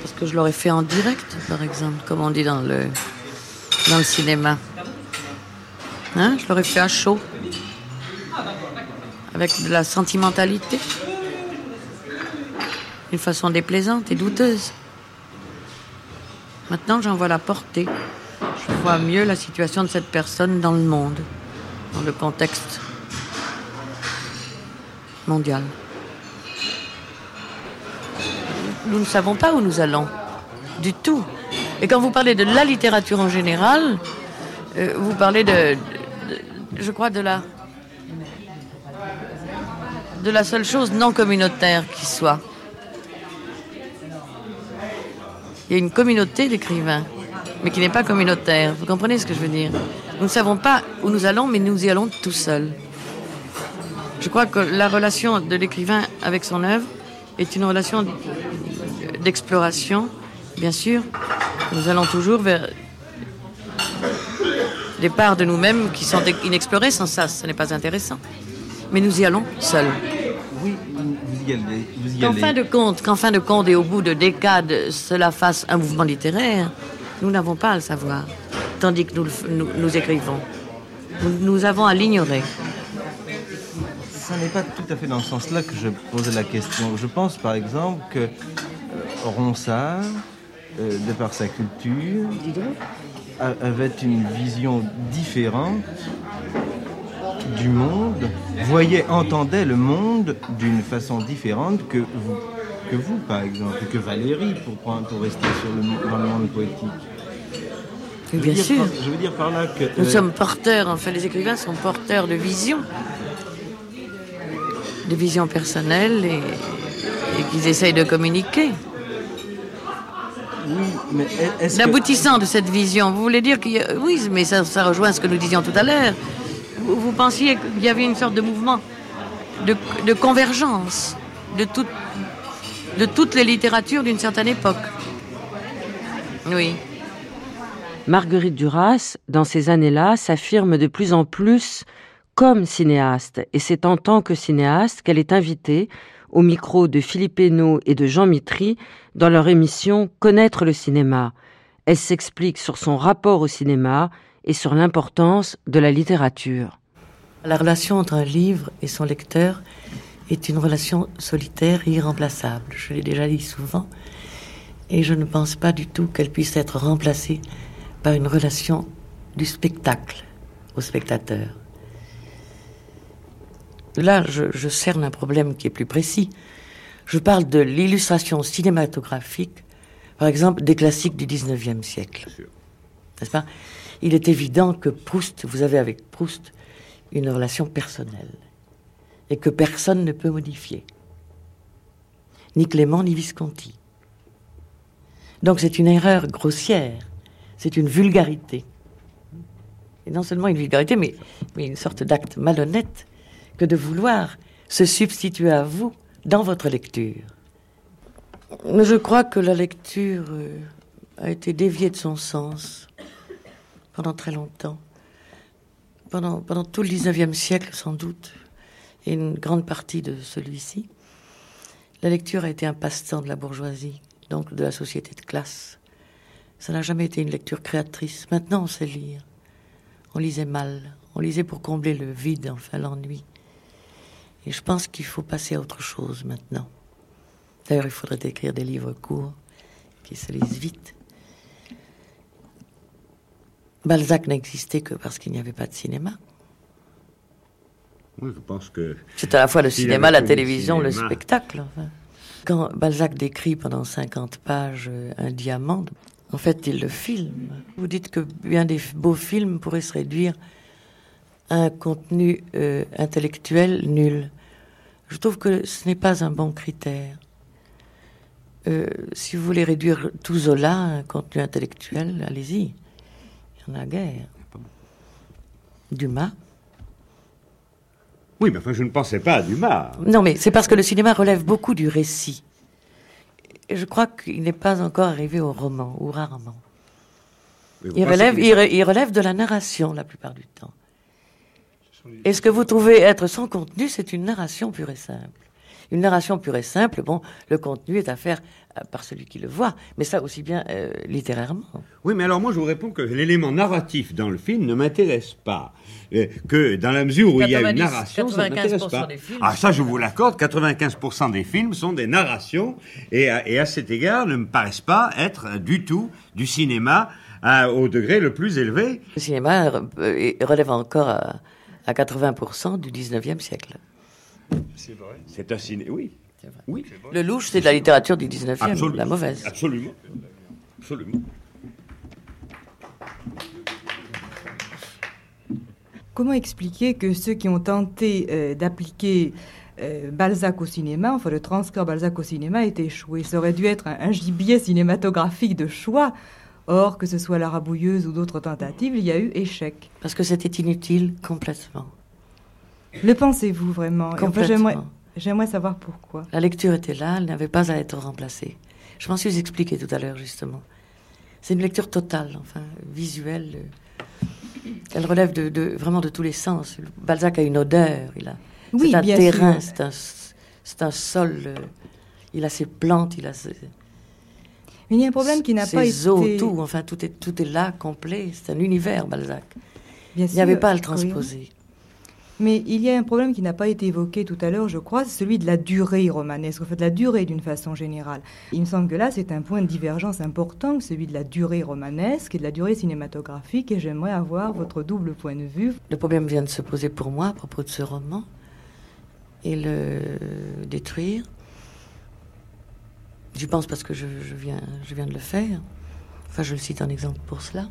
Parce que je l'aurais fait en direct, par exemple, comme on dit dans le, dans le cinéma. Hein Je l'aurais fait à chaud avec de la sentimentalité, une façon déplaisante et douteuse. Maintenant, j'en vois la portée. Je vois mieux la situation de cette personne dans le monde, dans le contexte mondial. Nous ne savons pas où nous allons, du tout. Et quand vous parlez de la littérature en général, euh, vous parlez de, je crois, de la de la seule chose non communautaire qui soit. Il y a une communauté d'écrivains, mais qui n'est pas communautaire. Vous comprenez ce que je veux dire? Nous ne savons pas où nous allons, mais nous y allons tout seuls. Je crois que la relation de l'écrivain avec son œuvre est une relation d'exploration, bien sûr. Nous allons toujours vers des parts de nous-mêmes qui sont inexplorées. Sans ça, ce n'est pas intéressant mais nous y allons seuls. Oui, vous y allez. Vous qu'en fin de compte, qu'en fin de compte et au bout de décades, cela fasse un mouvement littéraire, nous n'avons pas à le savoir, tandis que nous, nous, écrivons. Nous, avons à l'ignorer. Ce n'est pas tout à fait dans ce sens-là que je posais la question. Je pense par exemple que euh, Ronsard, euh, de par sa culture, avait une vision différente du monde, voyait, entendait le monde d'une façon différente que vous, que vous par exemple, que Valérie, pour, pour rester sur le, dans le monde poétique. bien sûr. je veux dire par là que... Nous euh, sommes porteurs, enfin les écrivains sont porteurs de visions. De visions personnelles et, et qu'ils essayent de communiquer. Oui, mais L'aboutissant de cette vision, vous voulez dire que... Oui, mais ça, ça rejoint ce que nous disions tout à l'heure vous pensiez qu'il y avait une sorte de mouvement de, convergence de, de toutes les littératures d'une certaine époque. Oui. Marguerite Duras, dans ces années-là, s'affirme de plus en plus comme cinéaste, et c'est en tant que cinéaste qu'elle est invitée au micro de Philippe Hénaud et de Jean Mitry dans leur émission Connaître le cinéma. Elle s'explique sur son rapport au cinéma et sur l'importance de la littérature. La relation entre un livre et son lecteur est une relation solitaire et irremplaçable. Je l'ai déjà dit souvent. Et je ne pense pas du tout qu'elle puisse être remplacée par une relation du spectacle au spectateur. Là, je, cerne un problème qui est plus précis. Je parle de l'illustration cinématographique, par exemple, des classiques du 19e siècle. N'est-ce pas? Il est évident que Proust, vous avez avec Proust une relation personnelle et que personne ne peut modifier. Ni Clément, ni Visconti. Donc c'est une erreur grossière, c'est une vulgarité. Et non seulement une vulgarité, mais, mais une sorte d'acte malhonnête que de vouloir se substituer à vous dans votre lecture. Je crois que la lecture euh, a été déviée de son sens pendant très longtemps. Pendant, tout le 19e siècle, sans doute, et une grande partie de celui-ci, la lecture a été un passe-temps de la bourgeoisie, donc de la société de classe. Ça n'a jamais été une lecture créatrice. Maintenant, on sait lire. On lisait mal. On lisait pour combler le vide, enfin l'ennui. Et je pense qu'il faut passer à autre chose maintenant. D'ailleurs, il faudrait écrire des livres courts qui se lisent vite. Balzac n'existait que parce qu'il n'y avait pas de cinéma. Oui, je pense que. C'est à la fois le cinéma, la télévision, le spectacle. Quand Balzac décrit pendant 50 pages euh, un diamant, en fait, il le filme. Vous dites que bien des beaux films pourraient se réduire à un contenu euh, intellectuel nul. Je trouve que ce n'est pas un bon critère. Euh, si vous voulez réduire tout Zola à un contenu intellectuel, allez-y. Il y en a guère. Dumas. Oui, mais enfin, je ne pensais pas à Dumas. Non, mais c'est parce que le cinéma relève beaucoup du récit. Et je crois qu'il n'est pas encore arrivé au roman, ou rarement. Il relève, il, relève de la narration la plupart du temps. Et ce que vous trouvez être sans contenu, c'est une narration pure et simple? Une narration pure et simple, bon, le contenu est à faire euh, par celui qui le voit, mais ça aussi bien euh, littérairement. Oui, mais alors moi je vous réponds que l'élément narratif dans le film ne m'intéresse pas. Euh, que dans la mesure où il y a une narration, ça ne m'intéresse pas. Ah ça je vous l'accorde, 95% des films sont des narrations et à, cet égard ne me paraissent pas être du tout du cinéma au degré le plus élevé. Le cinéma relève encore à, à 80% du 19e siècle. C'est vrai. C'est un ciné, oui. Oui. Le louche, c'est de la littérature du 19e, la mauvaise. Absolument. Absolument. Comment expliquer que ceux qui ont tenté euh, d'appliquer euh, Balzac au cinéma, enfin le transcrire Balzac au cinéma, aient échoué? Ça aurait dû être un, gibier cinématographique de choix. Or, que ce soit La Rabouilleuse ou d'autres tentatives, il y a eu échec. Parce que c'était inutile complètement. Le pensez-vous vraiment? Complètement. J'aimerais savoir pourquoi. La lecture était là, elle n'avait pas à être remplacée. Je m'en suis expliqué tout à l'heure, justement. C'est une lecture totale, enfin, visuelle. Elle relève de, vraiment de tous les sens. Balzac a une odeur, il a. Oui, c'est un terrain, c'est un, sol. Euh, il a ses plantes, il a ses. Mais il y a un problème qui n'a pas été. eaux, tout, enfin, tout est, tout est là, complet. C'est un univers, Balzac. il n'y avait pas à le transposer. Mais il y a un problème qui n'a pas été évoqué tout à l'heure, je crois, c'est celui de la durée romanesque, en fait, la durée d'une façon générale. Il me semble que là, c'est un point de divergence important, celui de la durée romanesque et de la durée cinématographique, et j'aimerais avoir votre double point de vue. Le problème vient de se poser pour moi à propos de ce roman, et le détruire. Je pense parce que je, viens, je viens de le faire. Enfin, je le cite en exemple pour cela.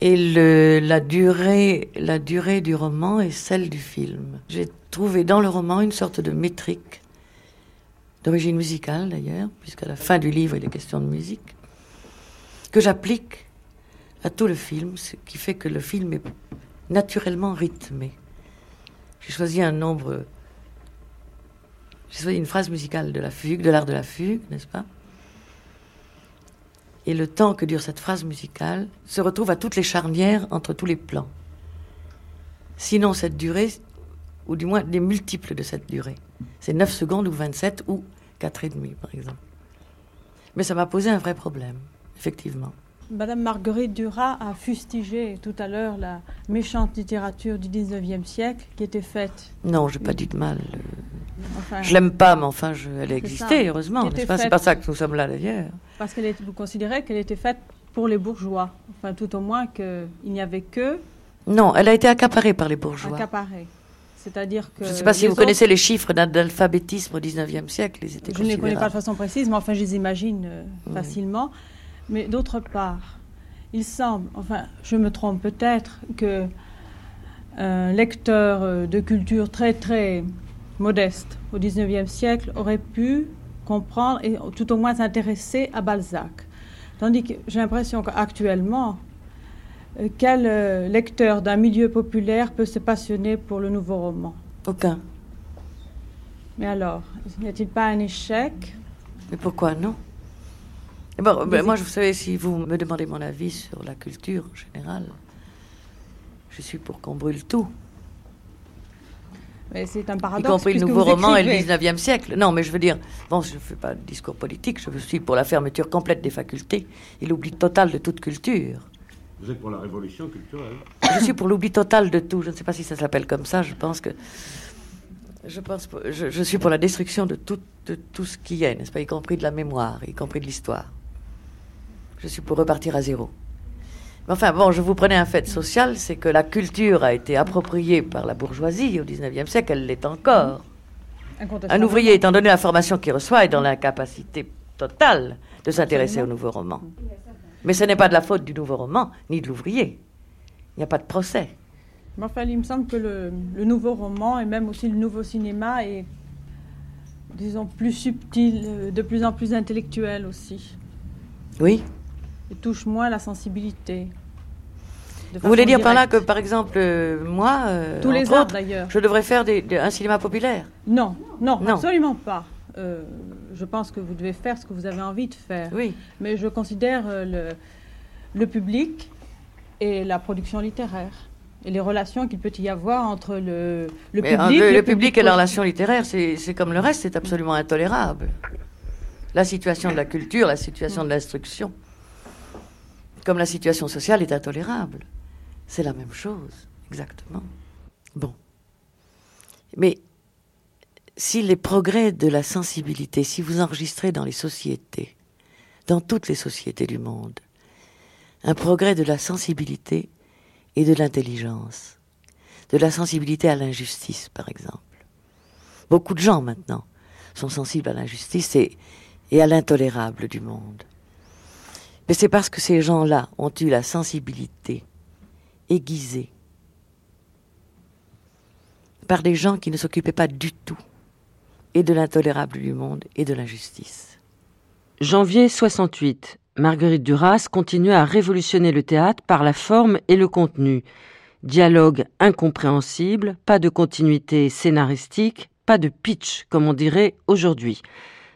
Et le, la, durée, la durée du roman est celle du film. J'ai trouvé dans le roman une sorte de métrique, d'origine musicale d'ailleurs, puisqu'à la fin du livre il est question de musique, que j'applique à tout le film, ce qui fait que le film est naturellement rythmé. J'ai choisi un nombre. J'ai choisi une phrase musicale de la fugue, de l'art de la fugue, n'est-ce pas? Et le temps que dure cette phrase musicale se retrouve à toutes les charnières entre tous les plans. Sinon, cette durée, ou du moins des multiples de cette durée, c'est 9 secondes ou 27 ou 4 et demi, par exemple. Mais ça m'a posé un vrai problème, effectivement. Madame Marguerite Duras a fustigé tout à l'heure la méchante littérature du 19e siècle qui était faite. Non, je n'ai pas dit de mal. je l'aime pas, mais enfin, je, elle a existé, heureusement. C'est pas, pas ça que nous sommes là d'ailleurs. Parce que vous considérez qu'elle était faite pour les bourgeois. Enfin, tout au moins qu'il n'y avait que. Non, elle a été accaparée par les bourgeois. Accaparée. C'est-à-dire que. Je ne sais pas si vous connaissez les chiffres d'alphabétisme au 19e siècle. Ils étaient je ne les connais pas de façon précise, mais enfin, je les imagine euh, facilement. Mais d'autre part, il semble, enfin, je me trompe peut-être, que un lecteur euh, de culture très très modeste au XIXe siècle aurait pu comprendre et tout au moins s'intéresser à Balzac. Tandis que j'ai l'impression qu'actuellement, euh, quel euh, lecteur d'un milieu populaire peut se passionner pour le nouveau roman? Aucun. Mais alors, n'y a-t-il pas un échec? Mais pourquoi non? Bon, ben, moi, vous savez, si vous me demandez mon avis sur la culture en général, je suis pour qu'on brûle tout. Mais c'est un paradoxe. Y compris le nouveau roman et le 19e siècle. Non, mais je veux dire, bon, je ne fais pas de discours politique, je suis pour la fermeture complète des facultés et l'oubli total de toute culture. Vous êtes pour la révolution culturelle Je suis pour l'oubli total de tout. Je ne sais pas si ça s'appelle comme ça. Je pense que. Je, pense, je, je suis pour la destruction de tout, de tout ce qui est, n'est-ce pas, y compris de la mémoire, y compris de l'histoire. Je suis pour repartir à zéro. Mais enfin, bon, je vous prenais un fait social, c'est que la culture a été appropriée par la bourgeoisie au XIXe siècle, elle l'est encore. Un ouvrier, étant donné la formation qu'il reçoit, est dans l'incapacité totale de s'intéresser au nouveau roman. Mais ce n'est pas de la faute du nouveau roman, ni de l'ouvrier. Il n'y a pas de procès. Mais enfin, il me semble que le, le, nouveau roman et même aussi le nouveau cinéma est, disons, plus subtil, euh, de plus en plus intellectuel aussi. Oui, et touche moins la sensibilité. Vous voulez dire par là que, par exemple, euh, moi, euh, tous les autres d'ailleurs, je devrais faire des, un cinéma populaire? Non, non, absolument pas. Euh, je pense que vous devez faire ce que vous avez envie de faire. Oui. Mais je considère le, le public et la production littéraire et les relations qu'il peut y avoir entre le, le public, le, le public et la relation littéraire, c'est comme le reste, c'est absolument intolérable. La situation de la culture, la situation de l'instruction comme la situation sociale est intolérable. C'est la même chose, exactement. Bon. Mais si les progrès de la sensibilité, si vous enregistrez dans les sociétés, dans toutes les sociétés du monde, un progrès de la sensibilité et de l'intelligence, de la sensibilité à l'injustice, par exemple. Beaucoup de gens maintenant sont sensibles à l'injustice et, et à l'intolérable du monde. Mais c'est parce que ces gens-là ont eu la sensibilité aiguisée par des gens qui ne s'occupaient pas du tout et de l'intolérable du monde et de l'injustice. Janvier 68. Marguerite Duras continue à révolutionner le théâtre par la forme et le contenu. Dialogue incompréhensible, pas de continuité scénaristique, pas de pitch, comme on dirait aujourd'hui.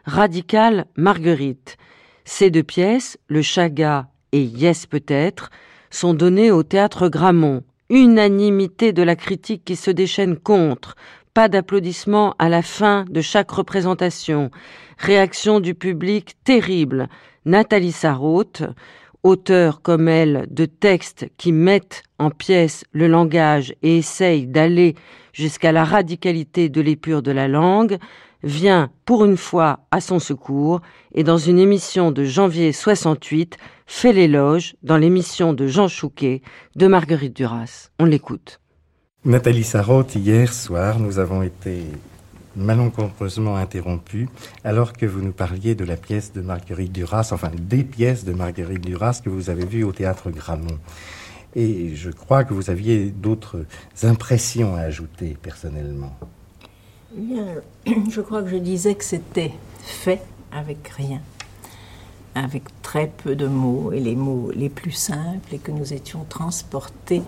Radical Marguerite. Ces deux pièces, Le Chaga et Yes peut-être, sont données au théâtre Grammont. Unanimité de la critique qui se déchaîne contre. Pas d'applaudissements à la fin de chaque représentation. Réaction du public terrible. Nathalie Sarraute, auteur comme elle de textes qui mettent en pièces le langage et essayent d'aller jusqu'à la radicalité de l'épure de la langue, vient pour une fois à son secours et dans une émission de janvier 68 fait l'éloge dans l'émission de Jean Chouquet de Marguerite Duras. On l'écoute. Nathalie Sarraute, hier soir, nous avons été malencontreusement interrompus alors que vous nous parliez de la pièce de Marguerite Duras, enfin des pièces de Marguerite Duras que vous avez vues au théâtre Grammont. Et je crois que vous aviez d'autres impressions à ajouter personnellement. Je crois que je disais que c'était fait avec rien, avec très peu de mots et les mots les plus simples et que nous étions transportés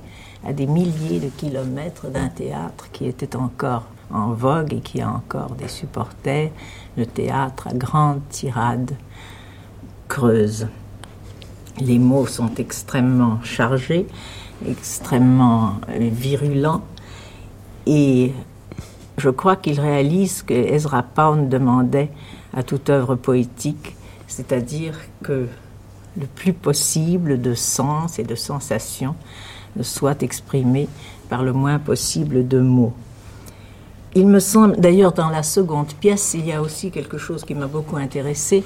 à des milliers de kilomètres d'un théâtre qui était encore en vogue et qui a encore des supporters, le théâtre à grande tirade creuse. Les mots sont extrêmement chargés, extrêmement virulents, et je crois qu'il réalise que Ezra Pound demandait à toute œuvre poétique, c'est-à-dire que le plus possible de sens et de sensations soit exprimé par le moins possible de mots. Il me semble, d'ailleurs, dans la seconde pièce, il y a aussi quelque chose qui m'a beaucoup intéressé,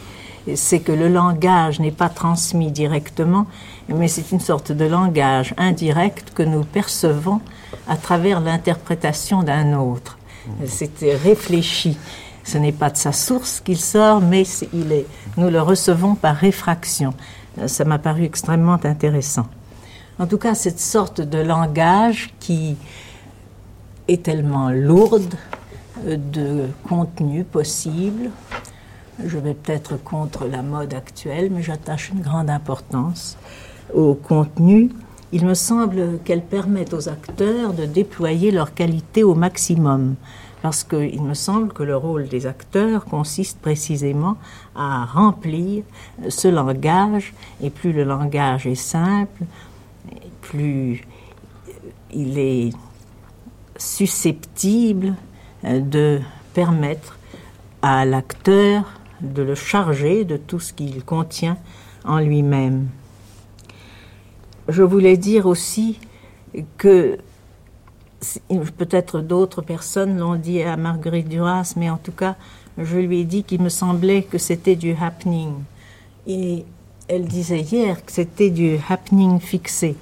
c'est que le langage n'est pas transmis directement, mais c'est une sorte de langage indirect que nous percevons à travers l'interprétation d'un autre. C'était réfléchi. Ce n'est pas de sa source qu'il sort, mais il est, nous le recevons par réfraction. Ça m'a paru extrêmement intéressant. En tout cas, cette sorte de langage qui est tellement lourde euh, de contenu possible. Je vais peut-être contre la mode actuelle, mais j'attache une grande importance au contenu. Il me semble qu'elle permet aux acteurs de déployer leur qualité au maximum, parce qu'il me semble que le rôle des acteurs consiste précisément à remplir ce langage, et plus le langage est simple, plus il est susceptible euh, de permettre à l'acteur de le charger de tout ce qu'il contient en lui-même. Je voulais dire aussi que peut-être d'autres personnes l'ont dit à Marguerite Duras, mais en tout cas, je lui ai dit qu'il me semblait que c'était du happening. Et elle disait hier que c'était du happening fixé.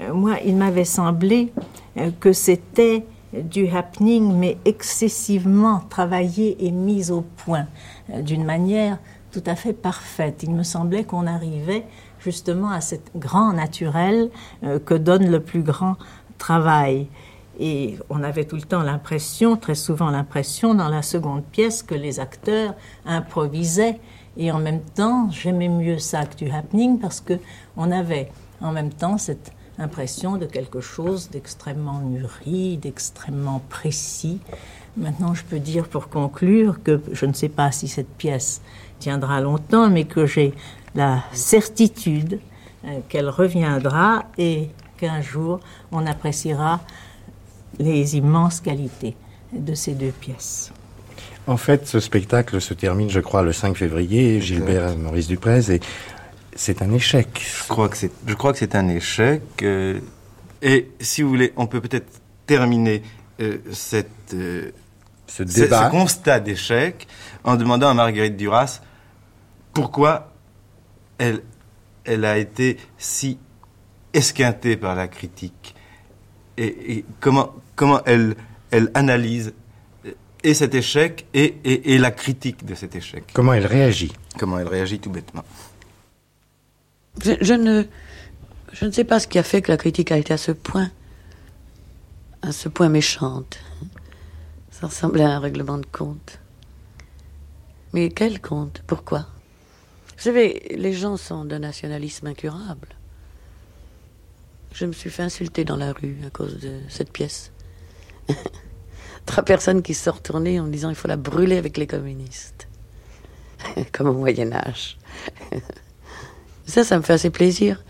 Euh, moi, il m'avait semblé euh, que c'était du happening, mais excessivement travaillé et mis au point euh, d'une manière tout à fait parfaite. Il me semblait qu'on arrivait justement à cet grand naturel que donne le plus grand travail. Et on avait tout le temps l'impression, très souvent l'impression dans la seconde pièce, que les acteurs improvisaient. Et en même temps, j'aimais mieux ça que du happening parce que on avait en même temps cette impression de quelque chose d'extrêmement mûri, d'extrêmement précis. Maintenant, je peux dire pour conclure que je ne sais pas si cette pièce tiendra longtemps, mais que j'ai la certitude euh, qu'elle reviendra et qu'un jour on appréciera les immenses qualités de ces deux pièces. En fait, ce spectacle se termine, je crois, le 5 février. Gilbert Maurice Duprez et c'est un échec. Je crois que c'est, je crois que c'est un échec. Euh, et si vous voulez, on peut peut-être terminer euh, cette, euh, ce, débat. ce constat d'échec en demandant à Marguerite Duras pourquoi elle, elle a été si esquintée par la critique et, comment, comment elle, elle analyse et cet échec et, et, et la critique de cet échec. Comment elle réagit Comment elle réagit tout bêtement. Je, ne, je ne sais pas ce qui a fait que la critique a été à ce point, à ce point méchante. Ça ressemblait à un règlement de compte. Mais quel compte? Pourquoi? Vous savez, les gens sont d'un nationalisme incurable. Je me suis fait insulter dans la rue à cause de cette pièce. Trois personnes qui se sont retournées en me disant il faut la brûler avec les communistes. Comme au Moyen Âge. Ça, ça me fait assez plaisir.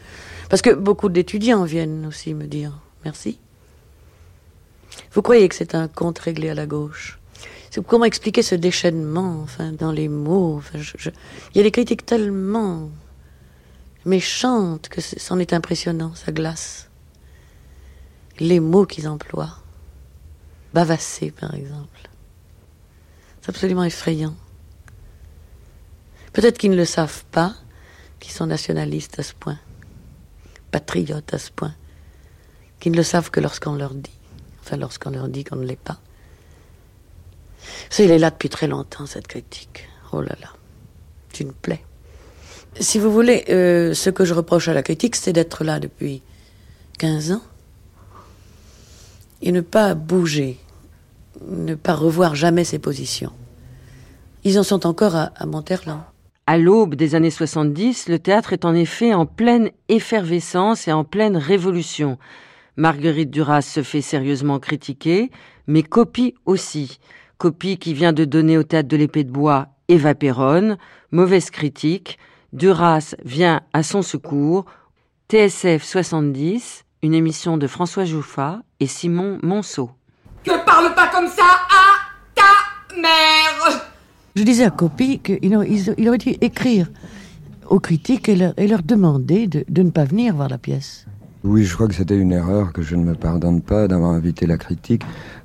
Parce que beaucoup d'étudiants viennent aussi me dire merci. Vous croyez que c'est un compte réglé à la gauche? Comment expliquer ce déchaînement, enfin, dans les mots Il y a des critiques tellement méchantes que c'en est impressionnant, ça glace. Les mots qu'ils emploient. Bavasser, par exemple. C'est absolument effrayant. Peut-être qu'ils ne le savent pas, qui sont nationalistes à ce point, patriotes à ce point, qui ne le savent que lorsqu'on leur dit, enfin lorsqu'on leur dit qu'on ne l'est pas. Ça, il est là depuis très longtemps, cette critique. Oh là là, tu me plais. Si vous voulez, euh, ce que je reproche à la critique, c'est d'être là depuis 15 ans et ne pas bouger, ne pas revoir jamais ses positions. Ils en sont encore à, à. À l'aube des années 70, le théâtre est en effet en pleine effervescence et en pleine révolution. Marguerite Duras se fait sérieusement critiquer, mais copie aussi. Copie qui vient de donner au théâtre de l'épée de bois Eva Perron, mauvaise critique, Duras vient à son secours. TSF 70, une émission de François Jouffa et Simon Monceau. Que parle pas comme ça à ta mère? Je disais à Copy qu'il aurait dû écrire aux critiques et leur, demander de ne pas venir voir la pièce. Oui, je crois que c'était une erreur que je ne me pardonne pas d'avoir invité la critique,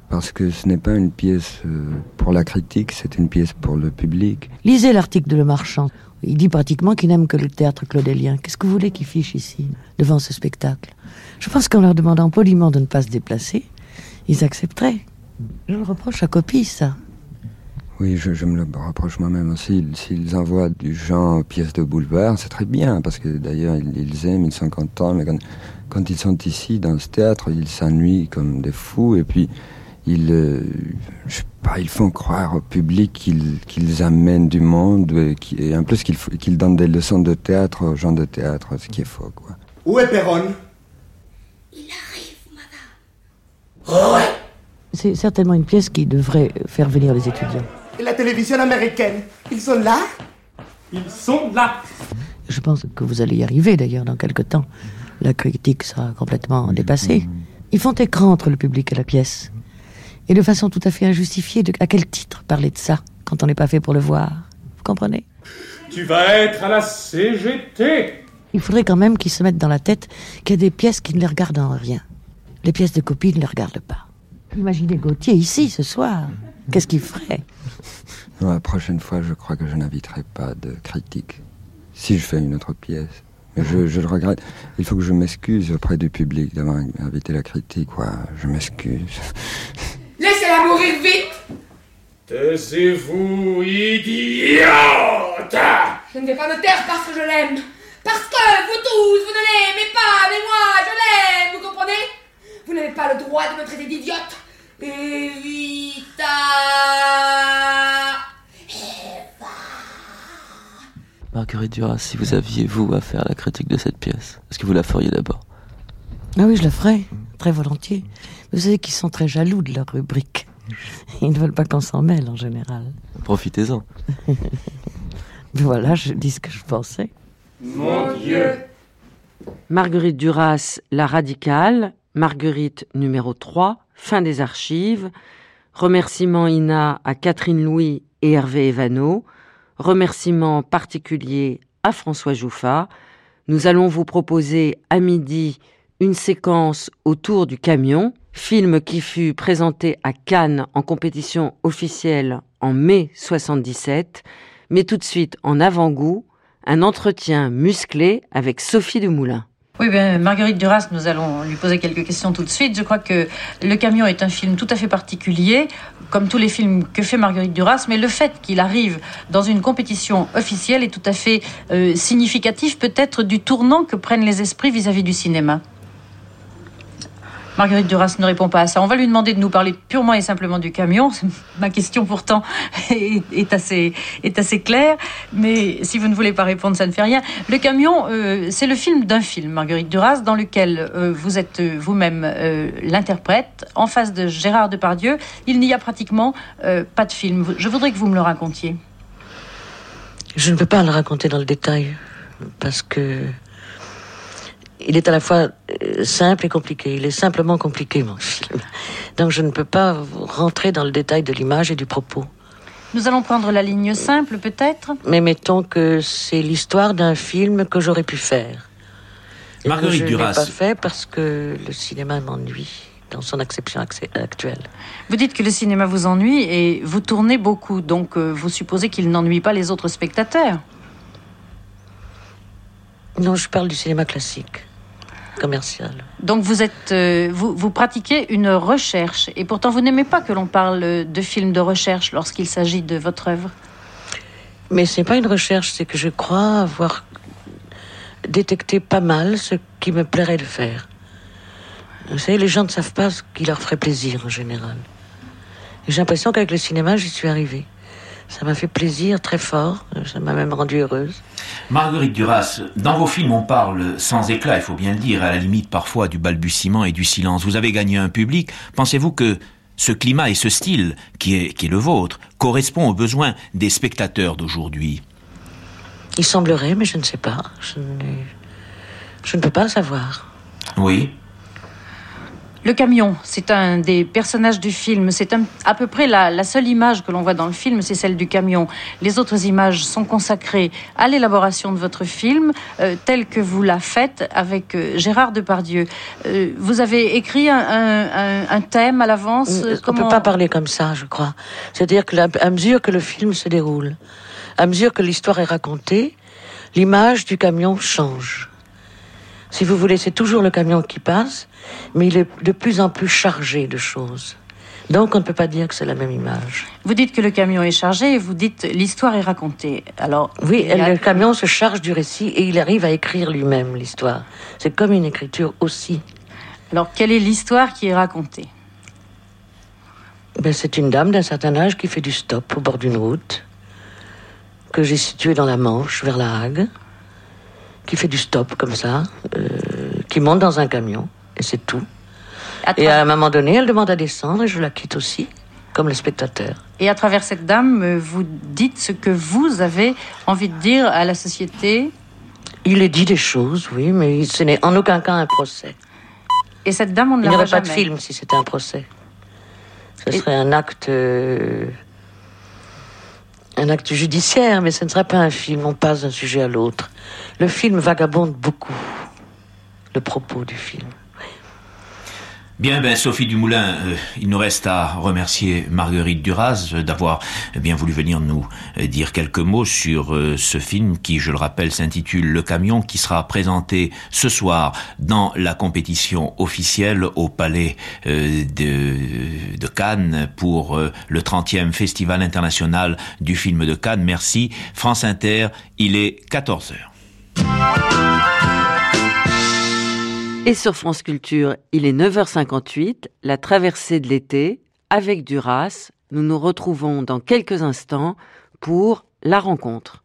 parce que ce n'est pas une pièce euh, pour la critique, c'est une pièce pour le public. Lisez l'article de Le Marchand. Il dit pratiquement qu'il n'aime que le théâtre claudélien. Qu'est-ce que vous voulez qu'il fiche ici, devant ce spectacle? Je pense qu'en leur demandant poliment de ne pas se déplacer, ils accepteraient. Je le reproche à Copie, ça. Oui, je, me le reproche moi-même aussi. S'ils envoient du genre pièce de boulevard, c'est très bien, parce que d'ailleurs, ils, aiment, ils sont contents, mais quand, ils sont ici, dans ce théâtre, ils s'ennuient comme des fous, et puis ils, euh, je sais pas, ils font croire au public qu'ils amènent du monde, et, en plus qu'ils donnent des leçons de théâtre aux gens de théâtre, ce qui est faux, quoi. Où est Perron Il arrive, madame. C'est certainement une pièce qui devrait faire venir les étudiants. Et la télévision américaine, ils sont là? Ils sont là Je pense que vous allez y arriver d'ailleurs dans quelques temps. La critique sera complètement dépassée. Ils font écran entre le public et la pièce. Et de façon tout à fait injustifiée, à quel titre parler de ça quand on n'est pas fait pour le voir? Vous comprenez? Tu vas être à la CGT Il faudrait quand même qu'ils se mettent dans la tête qu'il y a des pièces qui ne les regardent en rien. Les pièces de copie ne les regardent pas. Imaginez Gauthier ici ce soir. Qu'est-ce qu'il ferait? La prochaine fois, je crois que je n'inviterai pas de critique. Si je fais une autre pièce. Mais je, le regrette. Il faut que je m'excuse auprès du public d'avoir invité la critique. Quoi. Je m'excuse. Laissez-la mourir vite. Taisez-vous, idiote. Je ne vais pas me taire parce que je l'aime. Parce que vous tous, vous ne l'aimez pas, mais moi, je l'aime, vous comprenez? Vous n'avez pas le droit de me traiter d'idiote. Evita. Marguerite Duras, si vous aviez, vous, à faire la critique de cette pièce, est-ce que vous la feriez d'abord? Ah oui, je la ferais, très volontiers. Vous savez qu'ils sont très jaloux de leur rubrique. Ils ne veulent pas qu'on s'en mêle, en général. Profitez-en. voilà, je dis ce que je pensais. Mon Dieu Marguerite Duras, la radicale, Marguerite numéro 3, fin des archives. Remerciements INA à Catherine Louis et Hervé Evano. Remerciements particuliers à François Jouffa. Nous allons vous proposer à midi une séquence autour du camion, film qui fut présenté à Cannes en compétition officielle en mai 77. Mais tout de suite, en avant-goût, un entretien musclé avec Sophie Dumoulin. Oui, bien, Marguerite Duras, nous allons lui poser quelques questions tout de suite. Je crois que Le Camion est un film tout à fait particulier, comme tous les films que fait Marguerite Duras, mais le fait qu'il arrive dans une compétition officielle est tout à fait euh, significatif peut-être du tournant que prennent les esprits vis à -vis du cinéma. Marguerite Duras ne répond pas à ça. On va lui demander de nous parler purement et simplement du camion. Ma question pourtant est, assez, claire, mais si vous ne voulez pas répondre, ça ne fait rien. Le camion, euh, c'est le film d'un film, Marguerite Duras, dans lequel euh, vous êtes euh, vous-même l'interprète. En face de Gérard Depardieu, il n'y a pratiquement pas de film. Je voudrais que vous me le racontiez. Je ne peux pas le raconter dans le détail, parce que il est à la fois euh, simple et compliqué. Il est simplement compliqué, mon film. Donc je ne peux pas rentrer dans le détail de l'image et du propos. Nous allons prendre la ligne simple, peut-être Mais mettons que c'est l'histoire d'un film que j'aurais pu faire. Marguerite je Duras. Je l'ai pas fait parce que le cinéma m'ennuie dans son acception actuelle. Vous dites que le cinéma vous ennuie et vous tournez beaucoup, donc euh, vous supposez qu'il n'ennuie pas les autres spectateurs Non, je parle du cinéma classique commercial. Donc vous êtes, euh, vous, vous, pratiquez une recherche et pourtant vous n'aimez pas que l'on parle de films de recherche lorsqu'il s'agit de votre œuvre. Mais c'est pas une recherche, c'est que je crois avoir détecté pas mal ce qui me plairait de faire. Vous savez, les gens ne savent pas ce qui leur ferait plaisir en général. J'ai l'impression qu'avec le cinéma, j'y suis arrivée. Ça m'a fait plaisir très fort, ça m'a même rendue heureuse. Marguerite Duras, dans vos films, on parle sans éclat, il faut bien le dire, à la limite parfois du balbutiement et du silence. Vous avez gagné un public. Pensez-vous que ce climat et ce style, qui est, qui est le vôtre, correspond aux besoins des spectateurs d'aujourd'hui? Il semblerait, mais je ne sais pas. Je, je ne peux pas savoir. Oui. Le camion, c'est un des personnages du film. C'est à peu près la, seule image que l'on voit dans le film, c'est celle du camion. Les autres images sont consacrées à l'élaboration de votre film, euh, tel que vous la faites avec euh, Gérard Depardieu. Euh, vous avez écrit un, thème à l'avance On ne peut pas parler comme ça, je crois. C'est-à-dire que à mesure que le film se déroule, à mesure que l'histoire est racontée, l'image du camion change. Si vous voulez, c'est toujours le camion qui passe, mais il est de plus en plus chargé de choses. Donc on ne peut pas dire que c'est la même image. Vous dites que le camion est chargé et vous dites l'histoire est racontée. Alors oui, le camion se charge du récit et il arrive à écrire lui-même l'histoire. C'est comme une écriture aussi. Alors quelle est l'histoire qui est racontée? Ben, c'est une dame d'un certain âge qui fait du stop au bord d'une route que j'ai située dans la Manche vers la Hague qui fait du stop comme ça, euh, qui monte dans un camion, et c'est tout. Et à un moment donné, elle demande à descendre et je la quitte aussi, comme le spectateur. Et à travers cette dame, euh, vous dites ce que vous avez envie de dire à la société Il est dit des choses, oui, mais ce n'est en aucun cas un procès. Et cette dame, on ne Il n'y aurait pas de film si c'était un procès. Ce serait un acte euh, un acte judiciaire, mais ce ne serait pas un film. On passe d'un sujet à l'autre. Le film vagabonde beaucoup, le propos du film. Bien, ben Sophie Dumoulin, euh, il nous reste à remercier Marguerite Duras d'avoir bien voulu venir nous euh, dire quelques mots sur euh, ce film qui, je le rappelle, s'intitule Le Camion, qui sera présenté ce soir dans la compétition officielle au Palais de, de, Cannes pour le 30e Festival international du film de Cannes. Merci. France Inter, il est 14 heures. Et sur France Culture, il est 9h58, la traversée de l'été, avec Duras. Nous nous retrouvons dans quelques instants pour la rencontre.